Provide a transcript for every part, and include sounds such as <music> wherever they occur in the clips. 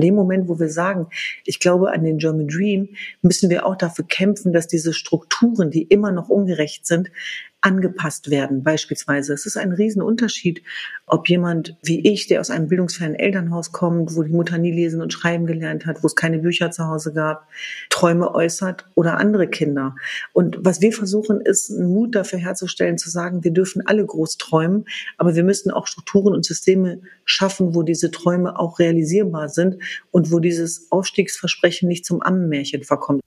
In dem Moment, wo wir sagen, ich glaube an den German Dream, müssen wir auch dafür kämpfen, dass diese Strukturen, die immer noch ungerecht sind, angepasst werden, beispielsweise. Es ist ein Riesenunterschied, ob jemand wie ich, der aus einem bildungsfernen Elternhaus kommt, wo die Mutter nie lesen und schreiben gelernt hat, wo es keine Bücher zu Hause gab, Träume äußert oder andere Kinder. Und was wir versuchen, ist einen Mut dafür herzustellen, zu sagen, wir dürfen alle groß träumen, aber wir müssen auch Strukturen und Systeme schaffen, wo diese Träume auch realisierbar sind und wo dieses Aufstiegsversprechen nicht zum Ammenmärchen verkommt.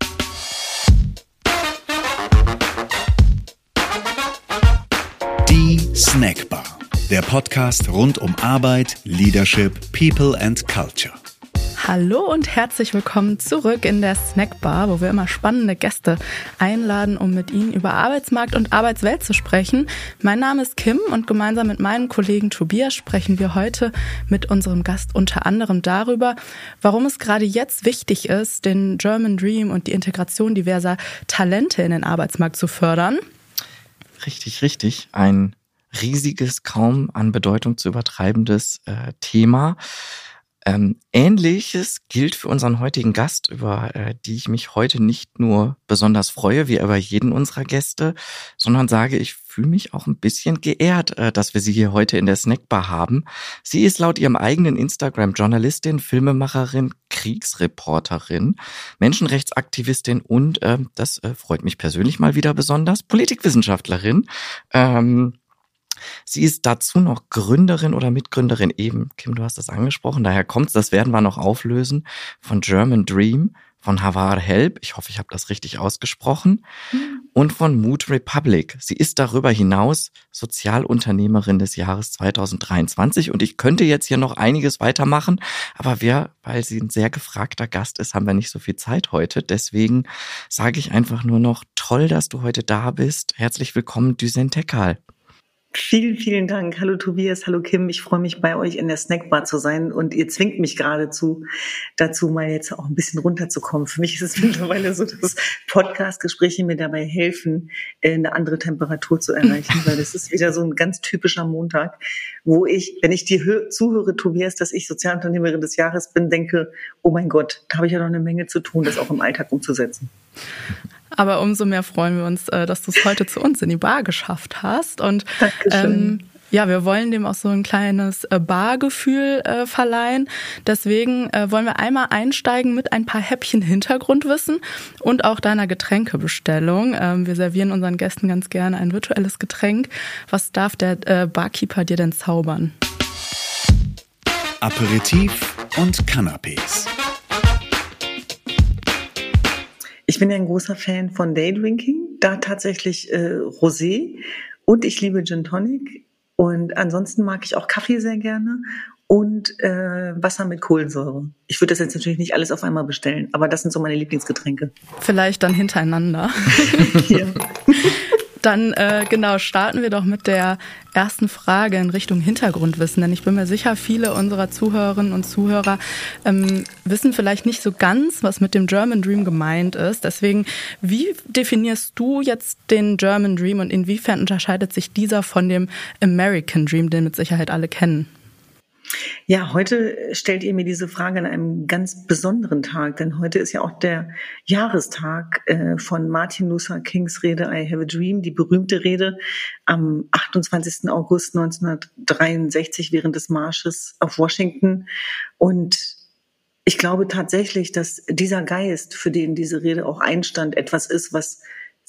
Snackbar, der Podcast rund um Arbeit, Leadership, People and Culture. Hallo und herzlich willkommen zurück in der Snackbar, wo wir immer spannende Gäste einladen, um mit ihnen über Arbeitsmarkt und Arbeitswelt zu sprechen. Mein Name ist Kim und gemeinsam mit meinem Kollegen Tobias sprechen wir heute mit unserem Gast unter anderem darüber, warum es gerade jetzt wichtig ist, den German Dream und die Integration diverser Talente in den Arbeitsmarkt zu fördern. Richtig, richtig. Ein riesiges, kaum an Bedeutung zu übertreibendes äh, Thema. Ähm, Ähnliches gilt für unseren heutigen Gast, über äh, die ich mich heute nicht nur besonders freue, wie über jeden unserer Gäste, sondern sage, ich fühle mich auch ein bisschen geehrt, äh, dass wir sie hier heute in der Snackbar haben. Sie ist laut ihrem eigenen Instagram Journalistin, Filmemacherin, Kriegsreporterin, Menschenrechtsaktivistin und, äh, das äh, freut mich persönlich mal wieder besonders, Politikwissenschaftlerin. Ähm, Sie ist dazu noch Gründerin oder Mitgründerin eben, Kim, du hast das angesprochen, daher kommt's, das werden wir noch auflösen, von German Dream, von Havar Help, ich hoffe, ich habe das richtig ausgesprochen, mhm. und von Mood Republic. Sie ist darüber hinaus Sozialunternehmerin des Jahres 2023 und ich könnte jetzt hier noch einiges weitermachen, aber wir, weil sie ein sehr gefragter Gast ist, haben wir nicht so viel Zeit heute. Deswegen sage ich einfach nur noch, toll, dass du heute da bist. Herzlich willkommen, Düsen Tekal. Vielen, vielen Dank. Hallo Tobias, hallo Kim. Ich freue mich bei euch in der Snackbar zu sein und ihr zwingt mich geradezu dazu, mal jetzt auch ein bisschen runterzukommen. Für mich ist es <laughs> mittlerweile so, dass Podcast-Gespräche mir dabei helfen, eine andere Temperatur zu erreichen, weil das ist wieder so ein ganz typischer Montag, wo ich, wenn ich dir zuhöre, Tobias, dass ich Sozialunternehmerin des Jahres bin, denke, oh mein Gott, da habe ich ja noch eine Menge zu tun, das auch im Alltag umzusetzen. Aber umso mehr freuen wir uns, äh, dass du es heute zu uns in die Bar geschafft hast. Und ähm, ja, wir wollen dem auch so ein kleines äh, Bargefühl äh, verleihen. Deswegen äh, wollen wir einmal einsteigen mit ein paar Häppchen Hintergrundwissen und auch deiner Getränkebestellung. Ähm, wir servieren unseren Gästen ganz gerne ein virtuelles Getränk. Was darf der äh, Barkeeper dir denn zaubern? Aperitif und Canapés. Bin ja ein großer Fan von Daydrinking, da tatsächlich äh, Rosé und ich liebe Gin Tonic und ansonsten mag ich auch Kaffee sehr gerne und äh, Wasser mit Kohlensäure. Ich würde das jetzt natürlich nicht alles auf einmal bestellen, aber das sind so meine Lieblingsgetränke. Vielleicht dann hintereinander. <laughs> ja. <laughs> Dann äh, genau starten wir doch mit der ersten Frage in Richtung Hintergrundwissen, denn ich bin mir sicher, viele unserer Zuhörerinnen und Zuhörer ähm, wissen vielleicht nicht so ganz, was mit dem German Dream gemeint ist. Deswegen, wie definierst du jetzt den German Dream und inwiefern unterscheidet sich dieser von dem American Dream, den mit Sicherheit alle kennen? Ja, heute stellt ihr mir diese Frage an einem ganz besonderen Tag, denn heute ist ja auch der Jahrestag äh, von Martin Luther Kings Rede I Have a Dream, die berühmte Rede am 28. August 1963 während des Marsches auf Washington. Und ich glaube tatsächlich, dass dieser Geist, für den diese Rede auch einstand, etwas ist, was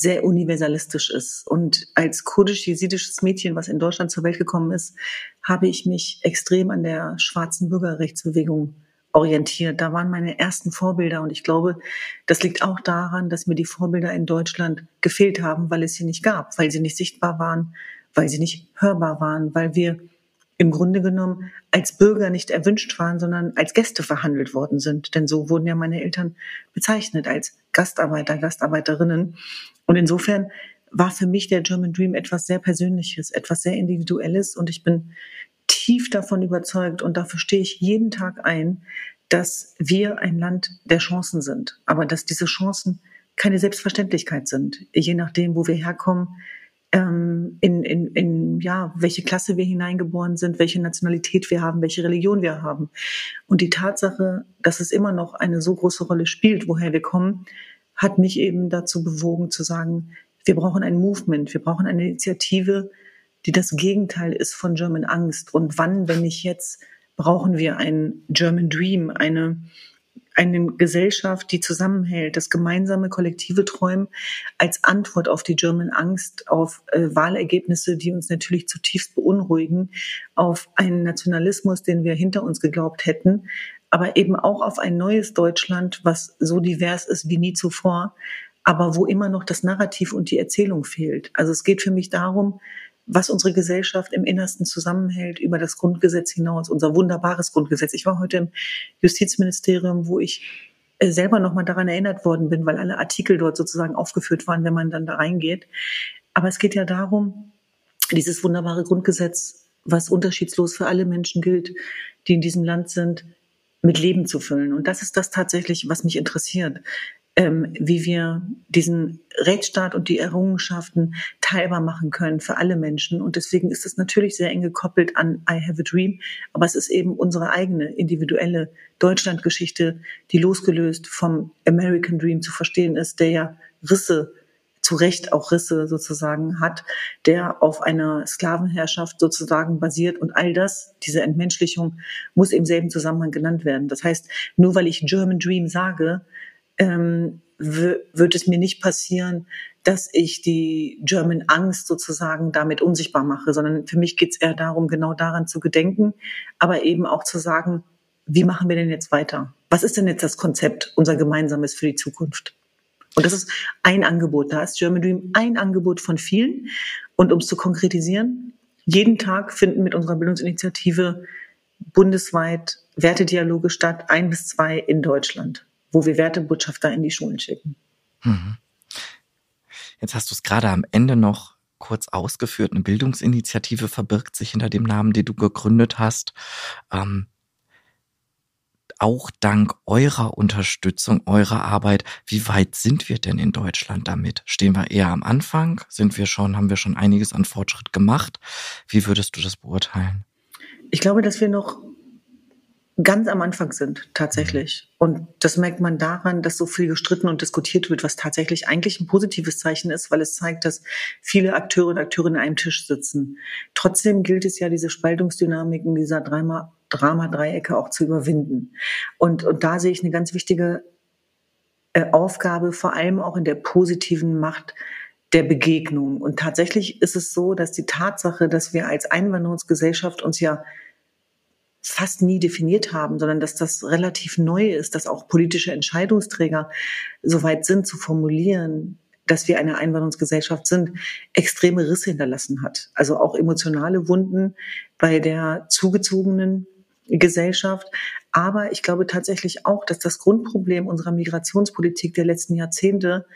sehr universalistisch ist. Und als kurdisch-jesidisches Mädchen, was in Deutschland zur Welt gekommen ist, habe ich mich extrem an der schwarzen Bürgerrechtsbewegung orientiert. Da waren meine ersten Vorbilder und ich glaube, das liegt auch daran, dass mir die Vorbilder in Deutschland gefehlt haben, weil es sie nicht gab, weil sie nicht sichtbar waren, weil sie nicht hörbar waren, weil wir im Grunde genommen als Bürger nicht erwünscht waren, sondern als Gäste verhandelt worden sind. Denn so wurden ja meine Eltern bezeichnet als Gastarbeiter, Gastarbeiterinnen. Und insofern war für mich der German Dream etwas sehr Persönliches, etwas sehr Individuelles. Und ich bin tief davon überzeugt und dafür stehe ich jeden Tag ein, dass wir ein Land der Chancen sind, aber dass diese Chancen keine Selbstverständlichkeit sind. Je nachdem, wo wir herkommen, ähm, in, in, in ja, welche Klasse wir hineingeboren sind, welche Nationalität wir haben, welche Religion wir haben. Und die Tatsache, dass es immer noch eine so große Rolle spielt, woher wir kommen, hat mich eben dazu bewogen zu sagen, wir brauchen ein Movement, wir brauchen eine Initiative, die das Gegenteil ist von German Angst. Und wann, wenn nicht jetzt, brauchen wir ein German Dream, eine, eine Gesellschaft, die zusammenhält, das gemeinsame kollektive Träumen als Antwort auf die German Angst, auf äh, Wahlergebnisse, die uns natürlich zutiefst beunruhigen, auf einen Nationalismus, den wir hinter uns geglaubt hätten, aber eben auch auf ein neues Deutschland, was so divers ist wie nie zuvor, aber wo immer noch das Narrativ und die Erzählung fehlt. Also es geht für mich darum, was unsere Gesellschaft im Innersten zusammenhält über das Grundgesetz hinaus, unser wunderbares Grundgesetz. Ich war heute im Justizministerium, wo ich äh, selber nochmal daran erinnert worden bin, weil alle Artikel dort sozusagen aufgeführt waren, wenn man dann da reingeht. Aber es geht ja darum, dieses wunderbare Grundgesetz, was unterschiedslos für alle Menschen gilt, die in diesem Land sind, mit Leben zu füllen. Und das ist das tatsächlich, was mich interessiert ähm, wie wir diesen Rechtsstaat und die Errungenschaften teilbar machen können für alle Menschen. Und deswegen ist es natürlich sehr eng gekoppelt an I Have a Dream, aber es ist eben unsere eigene individuelle Deutschlandgeschichte, die losgelöst vom American Dream zu verstehen ist, der ja Risse zu Recht auch Risse sozusagen hat, der auf einer Sklavenherrschaft sozusagen basiert und all das, diese Entmenschlichung, muss im selben Zusammenhang genannt werden. Das heißt, nur weil ich German Dream sage, ähm, wird es mir nicht passieren, dass ich die German Angst sozusagen damit unsichtbar mache, sondern für mich geht es eher darum, genau daran zu gedenken, aber eben auch zu sagen, wie machen wir denn jetzt weiter? Was ist denn jetzt das Konzept, unser gemeinsames für die Zukunft? Und das ist ein Angebot. Da ist German Dream ein Angebot von vielen. Und um es zu konkretisieren, jeden Tag finden mit unserer Bildungsinitiative bundesweit Wertedialoge statt, ein bis zwei in Deutschland wo wir Wertebotschafter in die Schulen schicken. Mhm. Jetzt hast du es gerade am Ende noch kurz ausgeführt. Eine Bildungsinitiative verbirgt sich hinter dem Namen, den du gegründet hast. Ähm, auch dank eurer Unterstützung, eurer Arbeit, wie weit sind wir denn in Deutschland damit? Stehen wir eher am Anfang? Sind wir schon, haben wir schon einiges an Fortschritt gemacht? Wie würdest du das beurteilen? Ich glaube, dass wir noch ganz am Anfang sind, tatsächlich. Mhm. Und das merkt man daran, dass so viel gestritten und diskutiert wird, was tatsächlich eigentlich ein positives Zeichen ist, weil es zeigt, dass viele Akteure und Akteurinnen an einem Tisch sitzen. Trotzdem gilt es ja, diese Spaltungsdynamiken dieser Drama-Dreiecke auch zu überwinden. Und, und da sehe ich eine ganz wichtige äh, Aufgabe, vor allem auch in der positiven Macht der Begegnung. Und tatsächlich ist es so, dass die Tatsache, dass wir als Einwanderungsgesellschaft uns ja fast nie definiert haben, sondern dass das relativ neu ist, dass auch politische Entscheidungsträger so weit sind zu formulieren, dass wir eine Einwanderungsgesellschaft sind, extreme Risse hinterlassen hat. Also auch emotionale Wunden bei der zugezogenen Gesellschaft. Aber ich glaube tatsächlich auch, dass das Grundproblem unserer Migrationspolitik der letzten Jahrzehnte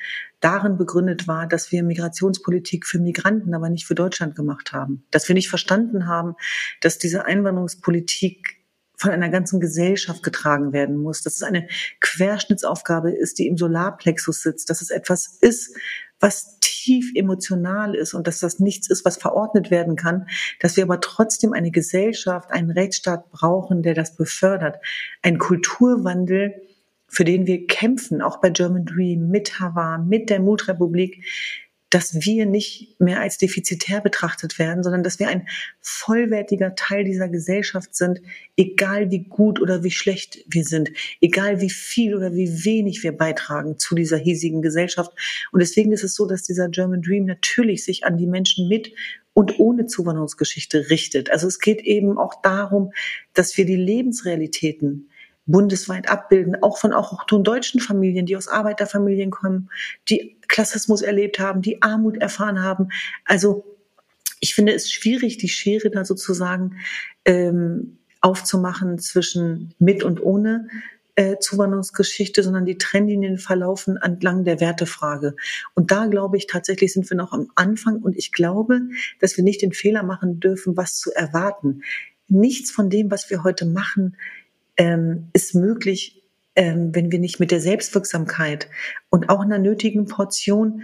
darin begründet war, dass wir Migrationspolitik für Migranten, aber nicht für Deutschland gemacht haben. Dass wir nicht verstanden haben, dass diese Einwanderungspolitik von einer ganzen Gesellschaft getragen werden muss, dass es eine Querschnittsaufgabe ist, die im Solarplexus sitzt, dass es etwas ist, was tief emotional ist und dass das nichts ist, was verordnet werden kann, dass wir aber trotzdem eine Gesellschaft, einen Rechtsstaat brauchen, der das befördert. Ein Kulturwandel, für den wir kämpfen, auch bei German Dream, mit Havar, mit der Mutrepublik, dass wir nicht mehr als defizitär betrachtet werden, sondern dass wir ein vollwertiger Teil dieser Gesellschaft sind, egal wie gut oder wie schlecht wir sind, egal wie viel oder wie wenig wir beitragen zu dieser hiesigen Gesellschaft. Und deswegen ist es so, dass dieser German Dream natürlich sich an die Menschen mit und ohne Zuwanderungsgeschichte richtet. Also es geht eben auch darum, dass wir die Lebensrealitäten bundesweit abbilden, auch von auch deutschen Familien, die aus Arbeiterfamilien kommen, die Klassismus erlebt haben, die Armut erfahren haben. Also ich finde es schwierig, die Schere da sozusagen ähm, aufzumachen zwischen mit und ohne äh, Zuwanderungsgeschichte, sondern die Trennlinien verlaufen entlang der Wertefrage. Und da glaube ich tatsächlich sind wir noch am Anfang und ich glaube, dass wir nicht den Fehler machen dürfen, was zu erwarten. Nichts von dem, was wir heute machen, ähm, ist möglich, ähm, wenn wir nicht mit der Selbstwirksamkeit und auch einer nötigen Portion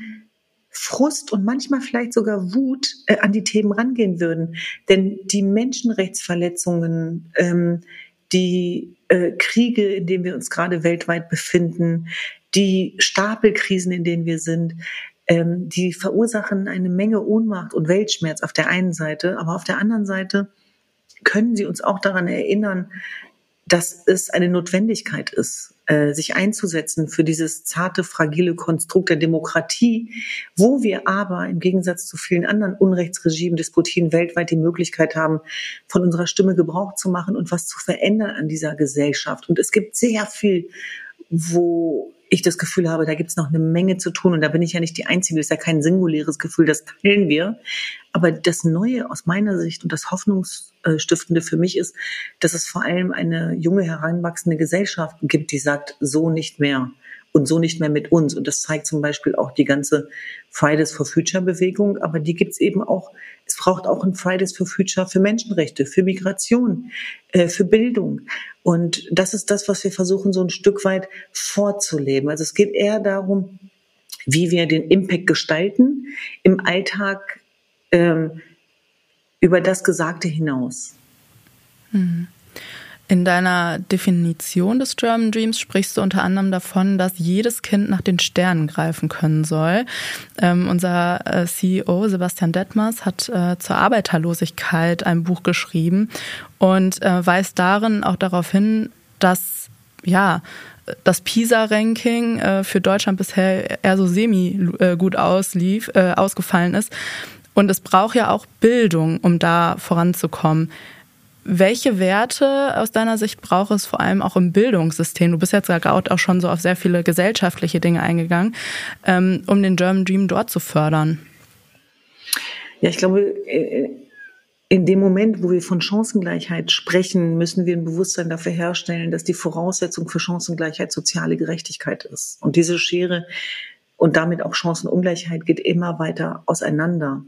Frust und manchmal vielleicht sogar Wut äh, an die Themen rangehen würden. Denn die Menschenrechtsverletzungen, ähm, die äh, Kriege, in denen wir uns gerade weltweit befinden, die Stapelkrisen, in denen wir sind, ähm, die verursachen eine Menge Ohnmacht und Weltschmerz auf der einen Seite, aber auf der anderen Seite können sie uns auch daran erinnern, dass es eine Notwendigkeit ist, äh, sich einzusetzen für dieses zarte, fragile Konstrukt der Demokratie, wo wir aber im Gegensatz zu vielen anderen Unrechtsregimen, Disputien weltweit die Möglichkeit haben, von unserer Stimme Gebrauch zu machen und was zu verändern an dieser Gesellschaft. Und es gibt sehr viel, wo ich das Gefühl habe, da gibt es noch eine Menge zu tun und da bin ich ja nicht die Einzige, das ist ja kein singuläres Gefühl, das teilen wir. Aber das Neue aus meiner Sicht und das Hoffnungsstiftende für mich ist, dass es vor allem eine junge, heranwachsende Gesellschaft gibt, die sagt, so nicht mehr und so nicht mehr mit uns. Und das zeigt zum Beispiel auch die ganze Fridays for Future Bewegung, aber die gibt es eben auch es braucht auch ein Fridays for Future für Menschenrechte, für Migration, äh, für Bildung. Und das ist das, was wir versuchen, so ein Stück weit vorzuleben. Also es geht eher darum, wie wir den Impact gestalten im Alltag ähm, über das Gesagte hinaus. Mhm. In deiner Definition des German Dreams sprichst du unter anderem davon, dass jedes Kind nach den Sternen greifen können soll. Ähm, unser äh, CEO Sebastian Detmers hat äh, zur Arbeiterlosigkeit ein Buch geschrieben und äh, weist darin auch darauf hin, dass ja das PISA-Ranking äh, für Deutschland bisher eher so semi äh, gut auslief, äh, ausgefallen ist. Und es braucht ja auch Bildung, um da voranzukommen. Welche Werte aus deiner Sicht braucht es vor allem auch im Bildungssystem? Du bist jetzt gerade auch schon so auf sehr viele gesellschaftliche Dinge eingegangen, ähm, um den German Dream dort zu fördern. Ja, ich glaube, äh, in dem Moment, wo wir von Chancengleichheit sprechen, müssen wir ein Bewusstsein dafür herstellen, dass die Voraussetzung für Chancengleichheit soziale Gerechtigkeit ist. Und diese Schere und damit auch Chancenungleichheit geht immer weiter auseinander.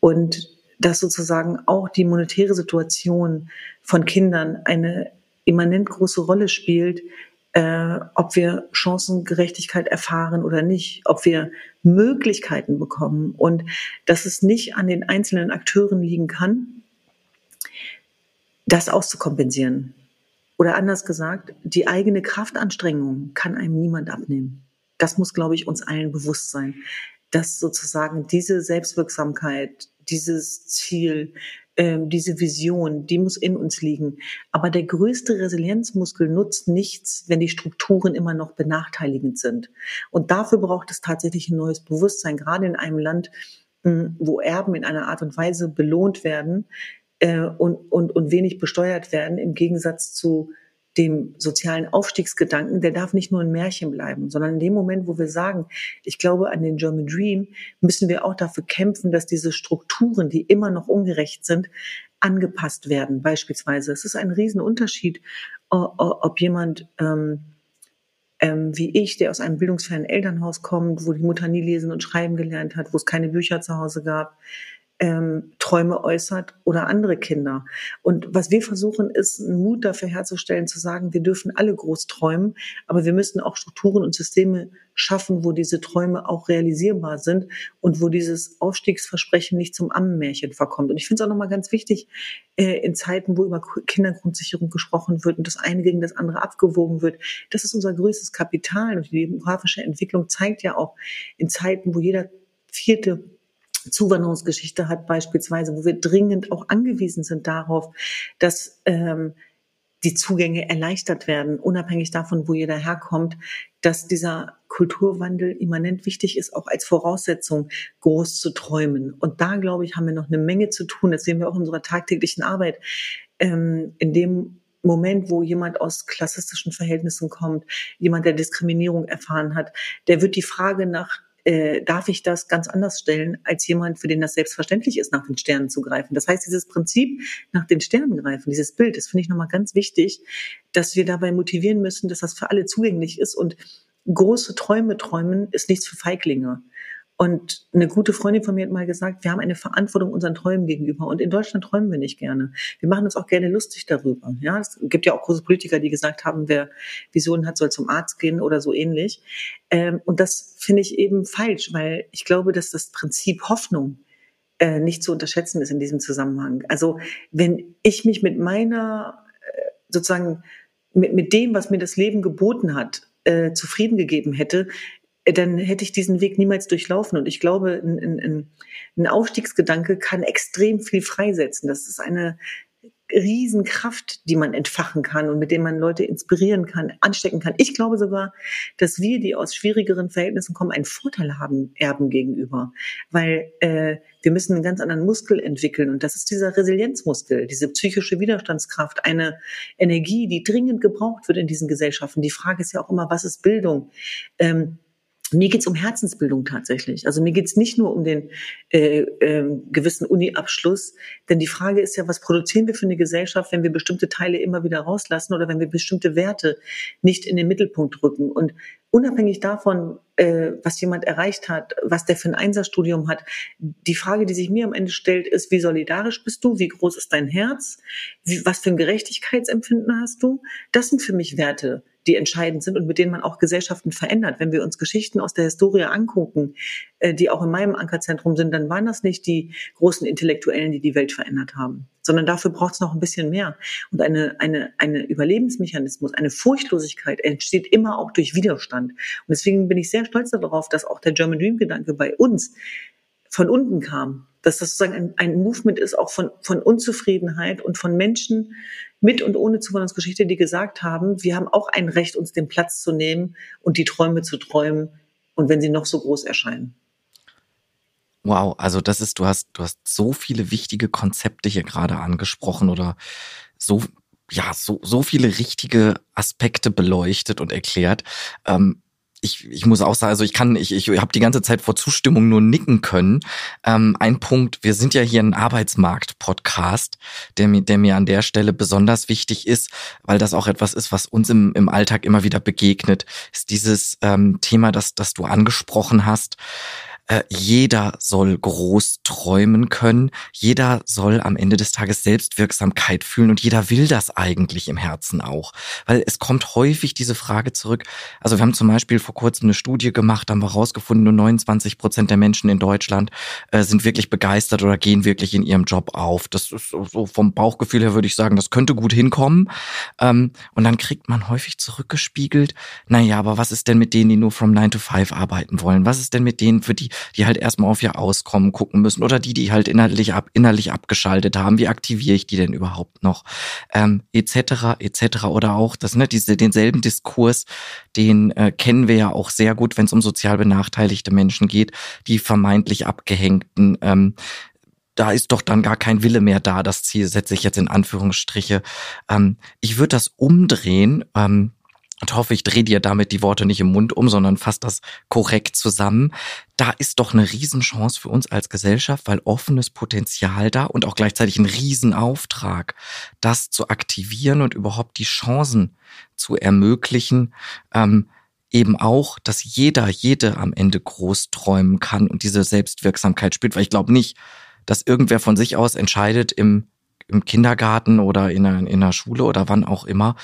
Und dass sozusagen auch die monetäre Situation von Kindern eine immanent große Rolle spielt, äh, ob wir Chancengerechtigkeit erfahren oder nicht, ob wir Möglichkeiten bekommen und dass es nicht an den einzelnen Akteuren liegen kann, das auszukompensieren. Oder anders gesagt, die eigene Kraftanstrengung kann einem niemand abnehmen. Das muss, glaube ich, uns allen bewusst sein, dass sozusagen diese Selbstwirksamkeit, dieses Ziel, ähm, diese Vision, die muss in uns liegen. Aber der größte Resilienzmuskel nutzt nichts, wenn die Strukturen immer noch benachteiligend sind. Und dafür braucht es tatsächlich ein neues Bewusstsein, gerade in einem Land, hm, wo Erben in einer Art und Weise belohnt werden äh, und, und, und wenig besteuert werden, im Gegensatz zu dem sozialen Aufstiegsgedanken, der darf nicht nur ein Märchen bleiben, sondern in dem Moment, wo wir sagen, ich glaube an den German Dream, müssen wir auch dafür kämpfen, dass diese Strukturen, die immer noch ungerecht sind, angepasst werden. Beispielsweise, es ist ein Riesenunterschied, ob jemand ähm, ähm, wie ich, der aus einem bildungsfernen Elternhaus kommt, wo die Mutter nie lesen und schreiben gelernt hat, wo es keine Bücher zu Hause gab, ähm, Träume äußert oder andere Kinder. Und was wir versuchen, ist einen Mut dafür herzustellen, zu sagen, wir dürfen alle groß träumen, aber wir müssen auch Strukturen und Systeme schaffen, wo diese Träume auch realisierbar sind und wo dieses Aufstiegsversprechen nicht zum Ammenmärchen verkommt. Und ich finde es auch nochmal ganz wichtig, äh, in Zeiten, wo über Kindergrundsicherung gesprochen wird und das eine gegen das andere abgewogen wird, das ist unser größtes Kapital. Und die demografische Entwicklung zeigt ja auch in Zeiten, wo jeder vierte Zuwanderungsgeschichte hat beispielsweise, wo wir dringend auch angewiesen sind darauf, dass ähm, die Zugänge erleichtert werden, unabhängig davon, wo jeder herkommt, dass dieser Kulturwandel immanent wichtig ist, auch als Voraussetzung groß zu träumen. Und da, glaube ich, haben wir noch eine Menge zu tun. Das sehen wir auch in unserer tagtäglichen Arbeit. Ähm, in dem Moment, wo jemand aus klassistischen Verhältnissen kommt, jemand, der Diskriminierung erfahren hat, der wird die Frage nach äh, darf ich das ganz anders stellen als jemand, für den das selbstverständlich ist, nach den Sternen zu greifen. Das heißt, dieses Prinzip nach den Sternen greifen, dieses Bild, das finde ich nochmal ganz wichtig, dass wir dabei motivieren müssen, dass das für alle zugänglich ist und große Träume träumen ist nichts für Feiglinge. Und eine gute Freundin von mir hat mal gesagt, wir haben eine Verantwortung unseren Träumen gegenüber. Und in Deutschland träumen wir nicht gerne. Wir machen uns auch gerne lustig darüber. Ja, es gibt ja auch große Politiker, die gesagt haben, wer Visionen hat, soll zum Arzt gehen oder so ähnlich. Ähm, und das finde ich eben falsch, weil ich glaube, dass das Prinzip Hoffnung äh, nicht zu unterschätzen ist in diesem Zusammenhang. Also wenn ich mich mit meiner äh, sozusagen mit, mit dem, was mir das Leben geboten hat, äh, zufrieden gegeben hätte, dann hätte ich diesen Weg niemals durchlaufen. Und ich glaube, ein, ein, ein Aufstiegsgedanke kann extrem viel freisetzen. Das ist eine Riesenkraft, die man entfachen kann und mit dem man Leute inspirieren kann, anstecken kann. Ich glaube sogar, dass wir, die aus schwierigeren Verhältnissen kommen, einen Vorteil haben Erben gegenüber, weil äh, wir müssen einen ganz anderen Muskel entwickeln und das ist dieser Resilienzmuskel, diese psychische Widerstandskraft, eine Energie, die dringend gebraucht wird in diesen Gesellschaften. Die Frage ist ja auch immer, was ist Bildung? Ähm, mir geht's um Herzensbildung tatsächlich. Also mir geht's nicht nur um den äh, äh, gewissen Uni-Abschluss, denn die Frage ist ja, was produzieren wir für eine Gesellschaft, wenn wir bestimmte Teile immer wieder rauslassen oder wenn wir bestimmte Werte nicht in den Mittelpunkt rücken. Und unabhängig davon, äh, was jemand erreicht hat, was der für ein Einsatzstudium hat, die Frage, die sich mir am Ende stellt, ist, wie solidarisch bist du? Wie groß ist dein Herz? Wie, was für ein Gerechtigkeitsempfinden hast du? Das sind für mich Werte, die entscheidend sind und mit denen man auch Gesellschaften verändert. Wenn wir uns Geschichten aus der Historie angucken, äh, die auch in meinem Ankerzentrum sind, dann waren das nicht die großen Intellektuellen, die die Welt verändert haben, sondern dafür braucht es noch ein bisschen mehr. Und eine, eine, eine Überlebensmechanismus, eine Furchtlosigkeit entsteht immer auch durch Widerstand. Und deswegen bin ich sehr stolz darauf, dass auch der German Dream Gedanke bei uns von unten kam, dass das sozusagen ein, ein Movement ist, auch von, von Unzufriedenheit und von Menschen mit und ohne Zuwanderungsgeschichte, die gesagt haben, wir haben auch ein Recht, uns den Platz zu nehmen und die Träume zu träumen und wenn sie noch so groß erscheinen. Wow, also das ist, du hast, du hast so viele wichtige Konzepte hier gerade angesprochen oder so, ja, so, so viele richtige Aspekte beleuchtet und erklärt. Ähm, ich, ich muss auch sagen, also ich kann, ich, ich habe die ganze Zeit vor Zustimmung nur nicken können. Ähm, ein Punkt, wir sind ja hier ein Arbeitsmarkt-Podcast, der mir, der mir an der Stelle besonders wichtig ist, weil das auch etwas ist, was uns im, im Alltag immer wieder begegnet, ist dieses ähm, Thema, das, das du angesprochen hast äh, jeder soll groß träumen können, jeder soll am Ende des Tages Selbstwirksamkeit fühlen und jeder will das eigentlich im Herzen auch. Weil es kommt häufig diese Frage zurück. Also wir haben zum Beispiel vor kurzem eine Studie gemacht, haben wir rausgefunden, nur 29 Prozent der Menschen in Deutschland äh, sind wirklich begeistert oder gehen wirklich in ihrem Job auf. Das ist so vom Bauchgefühl her würde ich sagen, das könnte gut hinkommen. Ähm, und dann kriegt man häufig zurückgespiegelt, naja, aber was ist denn mit denen, die nur from 9 to 5 arbeiten wollen? Was ist denn mit denen, für die die halt erstmal auf ihr Auskommen gucken müssen oder die, die halt innerlich, ab, innerlich abgeschaltet haben. Wie aktiviere ich die denn überhaupt noch? Ähm, etc. etc. Oder auch das, ne, diese, denselben Diskurs, den äh, kennen wir ja auch sehr gut, wenn es um sozial benachteiligte Menschen geht, die vermeintlich abgehängten. Ähm, da ist doch dann gar kein Wille mehr da. Das Ziel setze ich jetzt in Anführungsstriche. Ähm, ich würde das umdrehen. Ähm, und hoffe, ich drehe dir damit die Worte nicht im Mund um, sondern fasse das korrekt zusammen. Da ist doch eine Riesenchance für uns als Gesellschaft, weil offenes Potenzial da und auch gleichzeitig ein Riesenauftrag, das zu aktivieren und überhaupt die Chancen zu ermöglichen, ähm, eben auch, dass jeder, jede am Ende groß träumen kann und diese Selbstwirksamkeit spürt, weil ich glaube nicht, dass irgendwer von sich aus entscheidet im im Kindergarten oder in einer, in einer Schule oder wann auch immer.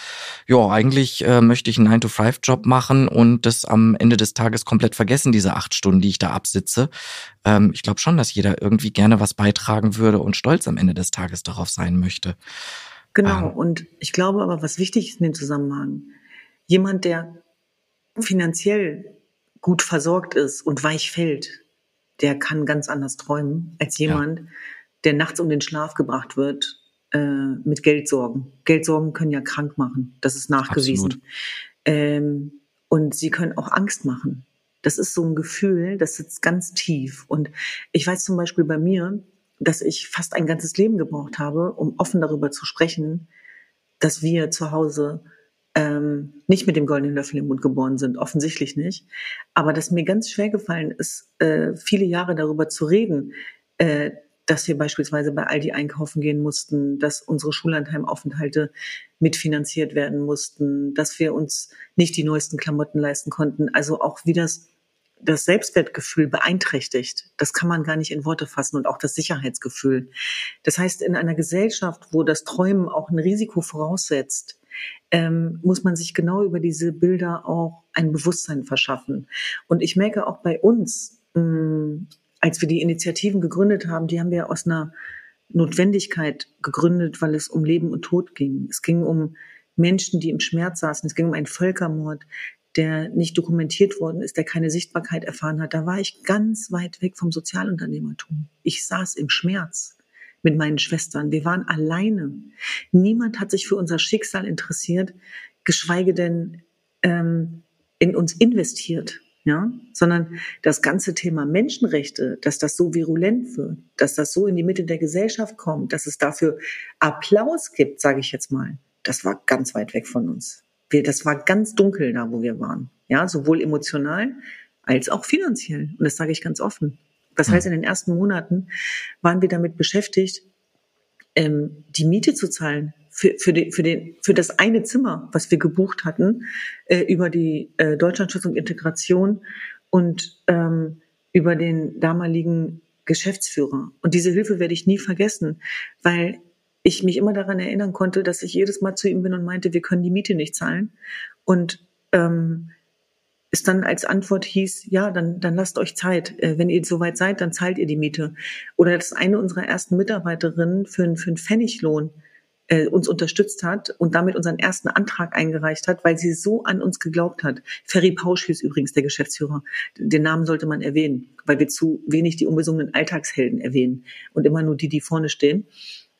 Ja, eigentlich äh, möchte ich einen 9-to-5-Job machen und das am Ende des Tages komplett vergessen, diese acht Stunden, die ich da absitze. Ähm, ich glaube schon, dass jeder irgendwie gerne was beitragen würde und stolz am Ende des Tages darauf sein möchte. Genau, ähm. und ich glaube aber, was wichtig ist in dem Zusammenhang, jemand, der finanziell gut versorgt ist und weich fällt, der kann ganz anders träumen als jemand, ja der nachts um den Schlaf gebracht wird, äh, mit Geldsorgen. Geldsorgen können ja krank machen. Das ist nachgewiesen. Ähm, und sie können auch Angst machen. Das ist so ein Gefühl, das sitzt ganz tief. Und ich weiß zum Beispiel bei mir, dass ich fast ein ganzes Leben gebraucht habe, um offen darüber zu sprechen, dass wir zu Hause ähm, nicht mit dem goldenen Löffel im Mund geboren sind, offensichtlich nicht. Aber dass mir ganz schwer gefallen ist, äh, viele Jahre darüber zu reden, äh, dass wir beispielsweise bei Aldi einkaufen gehen mussten, dass unsere Schullandheimaufenthalte mitfinanziert werden mussten, dass wir uns nicht die neuesten Klamotten leisten konnten. Also auch wie das das Selbstwertgefühl beeinträchtigt. Das kann man gar nicht in Worte fassen und auch das Sicherheitsgefühl. Das heißt, in einer Gesellschaft, wo das Träumen auch ein Risiko voraussetzt, ähm, muss man sich genau über diese Bilder auch ein Bewusstsein verschaffen. Und ich merke auch bei uns, mh, mm, als wir die Initiativen gegründet haben, die haben wir aus einer Notwendigkeit gegründet, weil es um Leben und Tod ging. Es ging um Menschen, die im Schmerz saßen. Es ging um einen Völkermord, der nicht dokumentiert worden ist, der keine Sichtbarkeit erfahren hat. Da war ich ganz weit weg vom Sozialunternehmertum. Ich saß im Schmerz mit meinen Schwestern. Wir waren alleine. Niemand hat sich für unser Schicksal interessiert, geschweige denn ähm, in uns investiert. Ja, sondern das ganze Thema Menschenrechte, dass das so virulent wird, dass das so in die Mitte der Gesellschaft kommt, dass es dafür Applaus gibt, sage ich jetzt mal, das war ganz weit weg von uns. Wir, das war ganz dunkel da, wo wir waren. Ja, sowohl emotional als auch finanziell. Und das sage ich ganz offen. Das heißt, in den ersten Monaten waren wir damit beschäftigt, ähm, die Miete zu zahlen für, für, den, für, den, für das eine Zimmer, was wir gebucht hatten, äh, über die äh, Deutschlandschutz und Integration und ähm, über den damaligen Geschäftsführer. Und diese Hilfe werde ich nie vergessen, weil ich mich immer daran erinnern konnte, dass ich jedes Mal zu ihm bin und meinte, wir können die Miete nicht zahlen. Und ähm, es dann als Antwort hieß, ja, dann, dann lasst euch Zeit. Äh, wenn ihr soweit seid, dann zahlt ihr die Miete. Oder dass eine unserer ersten Mitarbeiterinnen für, für einen Pfenniglohn äh, uns unterstützt hat und damit unseren ersten Antrag eingereicht hat, weil sie so an uns geglaubt hat. Ferry Pausch hieß übrigens der Geschäftsführer. Den Namen sollte man erwähnen, weil wir zu wenig die unbesungenen Alltagshelden erwähnen und immer nur die, die vorne stehen.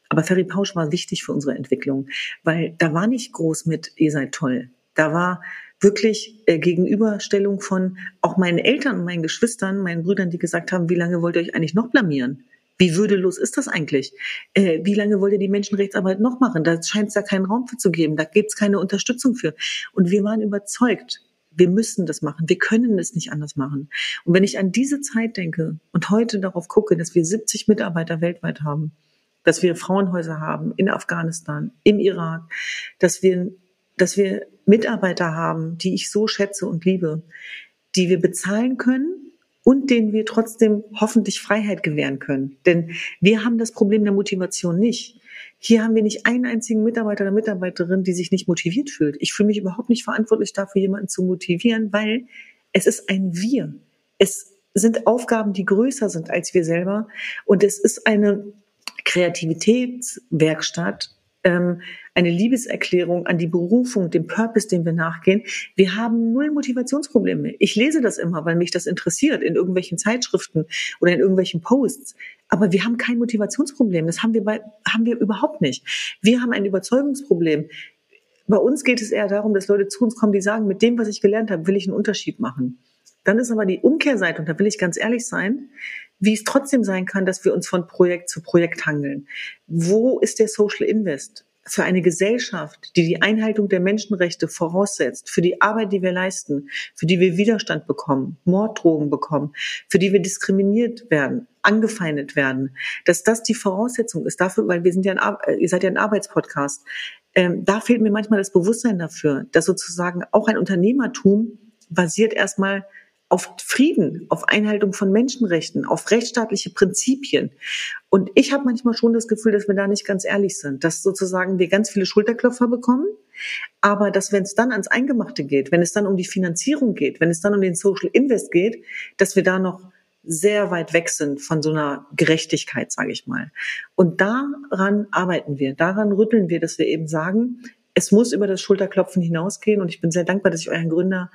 Aber Ferry Pausch war wichtig für unsere Entwicklung, weil da war nicht groß mit, ihr seid toll. Da war wirklich äh, Gegenüberstellung von auch meinen Eltern meinen Geschwistern, meinen Brüdern, die gesagt haben, wie lange wollt ihr euch eigentlich noch blamieren? Wie würdelos ist das eigentlich? Äh, wie lange wollt ihr die Menschenrechtsarbeit noch machen? Da scheint es ja keinen Raum für zu geben. Da gibt es keine Unterstützung für. Und wir waren überzeugt, wir müssen das machen. Wir können es nicht anders machen. Und wenn ich an diese Zeit denke und heute darauf gucke, dass wir 70 Mitarbeiter weltweit haben, dass wir Frauenhäuser haben in Afghanistan, im Irak, dass wir, dass wir Mitarbeiter haben, die ich so schätze und liebe, die wir bezahlen können und denen wir trotzdem hoffentlich Freiheit gewähren können. Denn wir haben das Problem der Motivation nicht. Hier haben wir nicht einen einzigen Mitarbeiter oder Mitarbeiterin, die sich nicht motiviert fühlt. Ich fühle mich überhaupt nicht verantwortlich dafür, jemanden zu motivieren, weil es ist ein Wir. Es sind Aufgaben, die größer sind als wir selber. Und es ist eine Kreativitätswerkstatt, ähm, eine Liebeserklärung an die Berufung, dem Purpose, dem wir nachgehen. Wir haben null Motivationsprobleme. Ich lese das immer, weil mich das interessiert in irgendwelchen Zeitschriften oder in irgendwelchen Posts. Aber wir haben kein Motivationsproblem. Das haben wir bei, haben wir überhaupt nicht. Wir haben ein Überzeugungsproblem. Bei uns geht es eher darum, dass Leute zu uns kommen, die sagen, mit dem, was ich gelernt habe, will ich einen Unterschied machen. Dann ist aber die Umkehrseite, und da will ich ganz ehrlich sein, wie es trotzdem sein kann, dass wir uns von Projekt zu Projekt hangeln. Wo ist der Social Invest? für eine Gesellschaft, die die Einhaltung der Menschenrechte voraussetzt, für die Arbeit, die wir leisten, für die wir Widerstand bekommen, Morddrogen bekommen, für die wir diskriminiert werden, angefeindet werden, dass das die Voraussetzung ist dafür, weil wir sind ja ein, ihr seid ja ein Arbeitspodcast. Ähm, da fehlt mir manchmal das Bewusstsein dafür, dass sozusagen auch ein Unternehmertum basiert erstmal auf Frieden, auf Einhaltung von Menschenrechten, auf rechtsstaatliche Prinzipien. Und ich habe manchmal schon das Gefühl, dass wir da nicht ganz ehrlich sind, dass sozusagen wir ganz viele Schulterklopfer bekommen, aber dass wenn es dann ans Eingemachte geht, wenn es dann um die Finanzierung geht, wenn es dann um den Social Invest geht, dass wir da noch sehr weit weg sind von so einer Gerechtigkeit, sage ich mal. Und daran arbeiten wir, daran rütteln wir, dass wir eben sagen, es muss über das Schulterklopfen hinausgehen. Und ich bin sehr dankbar, dass ich euren Gründer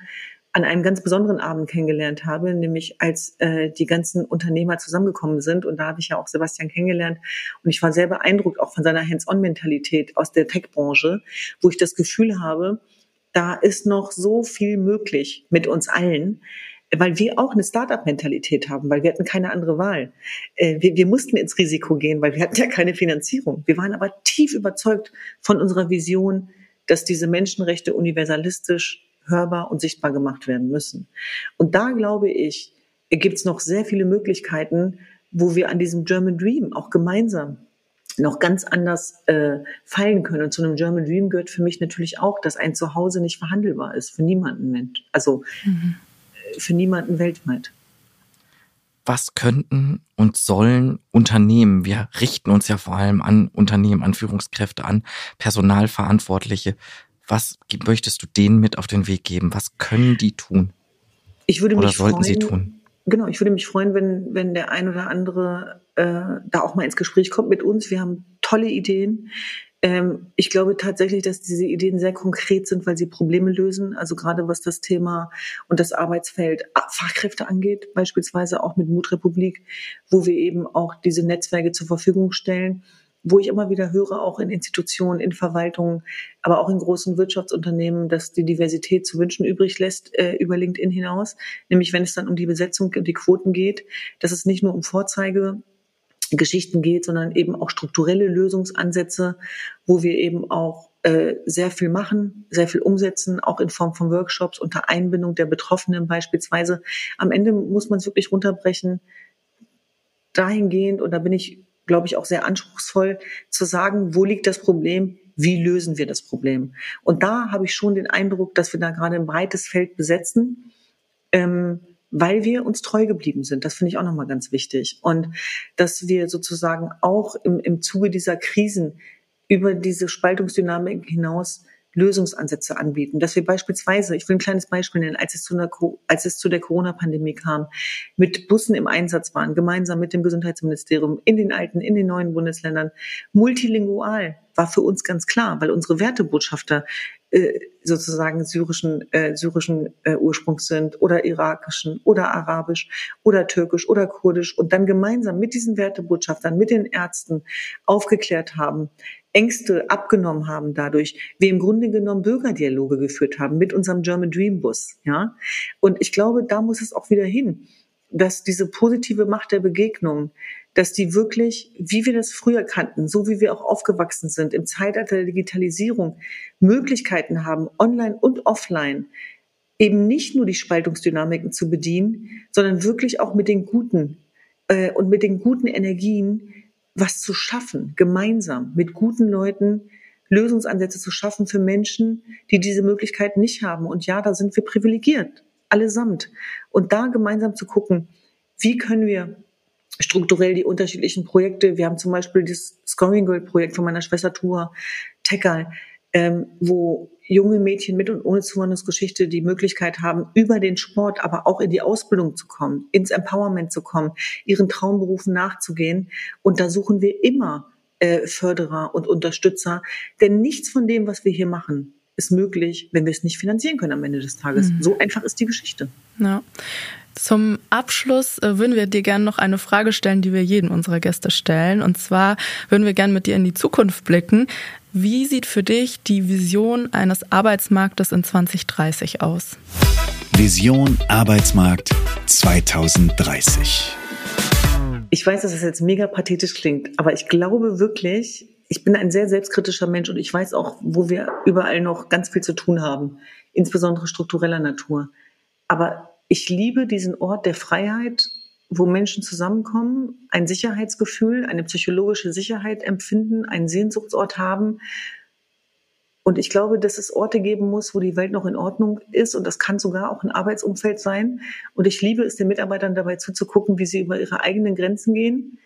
an einem ganz besonderen Abend kennengelernt habe, nämlich als äh, die ganzen Unternehmer zusammengekommen sind. Und da habe ich ja auch Sebastian kennengelernt. Und ich war sehr beeindruckt auch von seiner Hands-on-Mentalität aus der Tech-Branche, wo ich das Gefühl habe, da ist noch so viel möglich mit uns allen, weil wir auch eine Startup-Mentalität haben, weil wir hatten keine andere Wahl. Äh, wir, wir mussten ins Risiko gehen, weil wir hatten ja keine Finanzierung. Wir waren aber tief überzeugt von unserer Vision, dass diese Menschenrechte universalistisch hörbar und sichtbar gemacht werden müssen. Und da glaube ich, gibt es noch sehr viele Möglichkeiten, wo wir an diesem German Dream auch gemeinsam noch ganz anders äh, feilen können. Und zu einem German Dream gehört für mich natürlich auch, dass ein Zuhause nicht verhandelbar ist für niemanden Mensch. Also mhm. für niemanden weltweit. Was könnten und sollen Unternehmen, wir richten uns ja vor allem an Unternehmen, an Führungskräfte, an Personalverantwortliche, was möchtest du denen mit auf den Weg geben? Was können die tun? Ich würde oder mich sollten freuen, sie tun? Genau, ich würde mich freuen, wenn, wenn der ein oder andere äh, da auch mal ins Gespräch kommt mit uns. Wir haben tolle Ideen. Ähm, ich glaube tatsächlich, dass diese Ideen sehr konkret sind, weil sie Probleme lösen. Also gerade was das Thema und das Arbeitsfeld Fachkräfte angeht, beispielsweise auch mit Mutrepublik, wo wir eben auch diese Netzwerke zur Verfügung stellen wo ich immer wieder höre, auch in Institutionen, in Verwaltungen, aber auch in großen Wirtschaftsunternehmen, dass die Diversität zu wünschen übrig lässt äh, über LinkedIn hinaus. Nämlich wenn es dann um die Besetzung und die Quoten geht, dass es nicht nur um Vorzeige Geschichten geht, sondern eben auch strukturelle Lösungsansätze, wo wir eben auch äh, sehr viel machen, sehr viel umsetzen, auch in Form von Workshops unter Einbindung der Betroffenen beispielsweise. Am Ende muss man es wirklich runterbrechen, dahingehend, und da bin ich, glaube ich, auch sehr anspruchsvoll, zu sagen, wo liegt das Problem, wie lösen wir das Problem. Und da habe ich schon den Eindruck, dass wir da gerade ein breites Feld besetzen. Ähm, weil wir uns treu geblieben sind. Das finde ich auch nochmal ganz wichtig. Und dass wir sozusagen auch im, im Zuge dieser Krisen über diese Spaltungsdynamik hinaus Lösungsansätze anbieten. Dass wir beispielsweise, ich will ein kleines Beispiel nennen, als es zu, einer, als es zu der Corona-Pandemie kam, mit Bussen im Einsatz waren, gemeinsam mit dem Gesundheitsministerium in den alten, in den neuen Bundesländern, multilingual war für uns ganz klar, weil unsere Wertebotschafter äh, sozusagen syrischen, äh, syrischen äh, Ursprungs sind oder irakischen oder arabisch oder türkisch oder kurdisch und dann gemeinsam mit diesen Wertebotschaftern, mit den Ärzten aufgeklärt haben, Ängste abgenommen haben dadurch, wir im Grunde genommen Bürgerdialoge geführt haben mit unserem German Dream Bus, ja. Und ich glaube, da muss es auch wieder hin, dass diese positive Macht der Begegnung, dass die wirklich, wie wir das früher kannten, so wie wir auch aufgewachsen sind, im Zeitalter der Digitalisierung, Möglichkeiten haben, online und offline, eben nicht nur die Spaltungsdynamiken zu bedienen, sondern wirklich auch mit den guten äh, und mit den guten Energien was zu schaffen, gemeinsam mit guten Leuten Lösungsansätze zu schaffen für Menschen, die diese Möglichkeit nicht haben. Und ja, da sind wir privilegiert, allesamt. Und da gemeinsam zu gucken, wie können wir strukturell die unterschiedlichen Projekte. Wir haben zum Beispiel das Scoring Girl Projekt von meiner Schwester Tua Tekal, ähm, wo junge Mädchen mit und ohne Zuwanderungsgeschichte die Möglichkeit haben, über den Sport, aber auch in die Ausbildung zu kommen, ins Empowerment zu kommen, ihren Traumberufen nachzugehen. Und da suchen wir immer äh, Förderer und Unterstützer, denn nichts von dem, was wir hier machen, ist möglich, wenn wir es nicht finanzieren können am Ende des Tages. Mhm. So einfach ist die Geschichte. Ja. Zum Abschluss äh, würden wir dir gerne noch eine Frage stellen, die wir jedem unserer Gäste stellen. Und zwar würden wir gerne mit dir in die Zukunft blicken. Wie sieht für dich die Vision eines Arbeitsmarktes in 2030 aus? Vision Arbeitsmarkt 2030. Ich weiß, dass es das jetzt mega pathetisch klingt, aber ich glaube wirklich, ich bin ein sehr selbstkritischer Mensch und ich weiß auch, wo wir überall noch ganz viel zu tun haben, insbesondere struktureller Natur. Aber ich liebe diesen Ort der Freiheit wo Menschen zusammenkommen, ein Sicherheitsgefühl, eine psychologische Sicherheit empfinden, einen Sehnsuchtsort haben. Und ich glaube, dass es Orte geben muss, wo die Welt noch in Ordnung ist. Und das kann sogar auch ein Arbeitsumfeld sein. Und ich liebe es, den Mitarbeitern dabei zuzugucken, wie sie über ihre eigenen Grenzen gehen,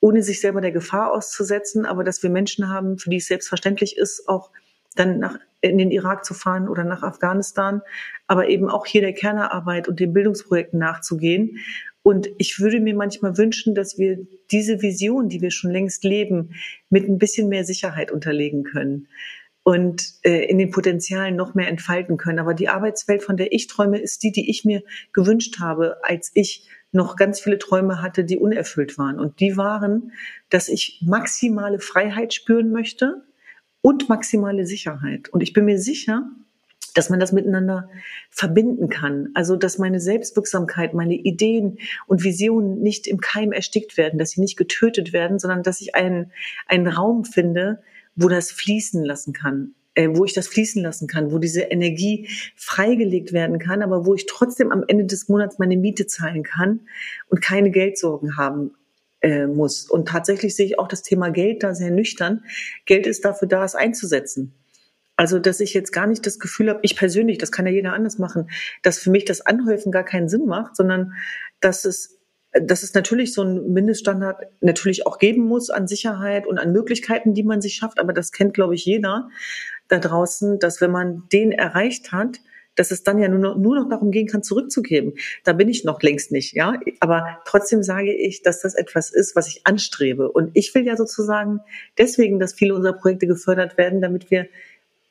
ohne sich selber der Gefahr auszusetzen. Aber dass wir Menschen haben, für die es selbstverständlich ist, auch dann nach, in den Irak zu fahren oder nach Afghanistan, aber eben auch hier der Kernerarbeit und den Bildungsprojekten nachzugehen und ich würde mir manchmal wünschen, dass wir diese Vision, die wir schon längst leben, mit ein bisschen mehr Sicherheit unterlegen können und äh, in den Potenzialen noch mehr entfalten können. Aber die Arbeitswelt, von der ich träume, ist die, die ich mir gewünscht habe, als ich noch ganz viele Träume hatte, die unerfüllt waren. Und die waren, dass ich maximale Freiheit spüren möchte und maximale Sicherheit. Und ich bin mir sicher, dass man das miteinander verbinden kann. Also, dass meine Selbstwirksamkeit, meine Ideen und Visionen nicht im Keim erstickt werden, dass sie nicht getötet werden, sondern dass ich einen, einen Raum finde, wo das fließen lassen kann, äh, wo ich das fließen lassen kann, wo diese Energie freigelegt werden kann, aber wo ich trotzdem am Ende des Monats meine Miete zahlen kann und keine Geldsorgen haben äh, muss. Und tatsächlich sehe ich auch das Thema Geld da sehr nüchtern. Geld ist dafür da, es einzusetzen. Also, dass ich jetzt gar nicht das Gefühl habe, ich persönlich, das kann ja jeder anders machen, dass für mich das Anhäufen gar keinen Sinn macht, sondern dass es, dass es natürlich so einen Mindeststandard natürlich auch geben muss an Sicherheit und an Möglichkeiten, die man sich schafft. Aber das kennt, glaube ich, jeder da draußen, dass wenn man den erreicht hat, dass es dann ja nur noch, nur noch darum gehen kann, zurückzugeben. Da bin ich noch längst nicht, ja. Aber trotzdem sage ich, dass das etwas ist, was ich anstrebe. Und ich will ja sozusagen deswegen, dass viele unserer Projekte gefördert werden, damit wir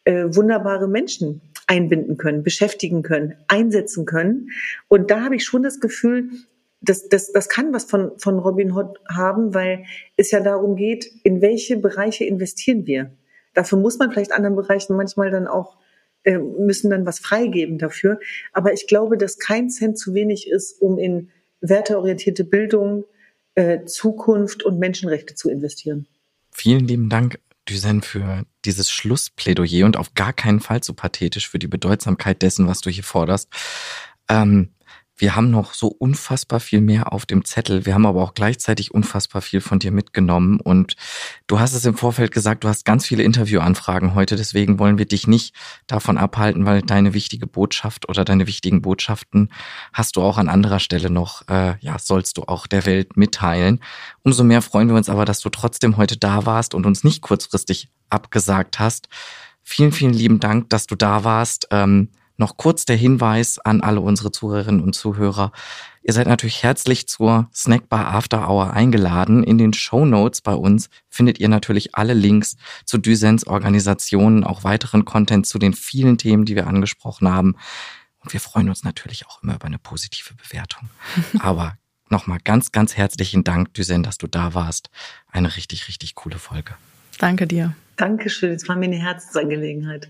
äh, wunderbare Menschen einbinden können, beschäftigen können, einsetzen können. Und da habe ich schon das Gefühl, das, das, das kann was von, von Robin Hood haben, weil es ja darum geht, in welche Bereiche investieren wir. Dafür muss man vielleicht anderen Bereichen manchmal dann auch, äh, müssen dann was freigeben dafür. Aber ich glaube, dass kein Cent zu wenig ist, um in werteorientierte Bildung, äh, Zukunft und Menschenrechte zu investieren. Vielen lieben Dank Düsen für dieses Schlussplädoyer und auf gar keinen Fall zu pathetisch für die Bedeutsamkeit dessen, was du hier forderst. Ähm, wir haben noch so unfassbar viel mehr auf dem Zettel. Wir haben aber auch gleichzeitig unfassbar viel von dir mitgenommen. Und du hast es im Vorfeld gesagt, du hast ganz viele Interviewanfragen heute. Deswegen wollen wir dich nicht davon abhalten, weil deine wichtige Botschaft oder deine wichtigen Botschaften hast du auch an anderer Stelle noch, äh, ja, sollst du auch der Welt mitteilen. Umso mehr freuen wir uns aber, dass du trotzdem heute da warst und uns nicht kurzfristig abgesagt hast. Vielen, vielen lieben Dank, dass du da warst. Ähm, noch kurz der Hinweis an alle unsere Zuhörerinnen und Zuhörer. Ihr seid natürlich herzlich zur Snackbar After Hour eingeladen. In den Show Notes bei uns findet ihr natürlich alle Links zu Düsens Organisationen, auch weiteren Content zu den vielen Themen, die wir angesprochen haben. Und wir freuen uns natürlich auch immer über eine positive Bewertung. <laughs> Aber nochmal ganz, ganz herzlichen Dank, Düsen, dass du da warst. Eine richtig, richtig coole Folge. Danke dir. Dankeschön. Es war mir eine Herzensangelegenheit.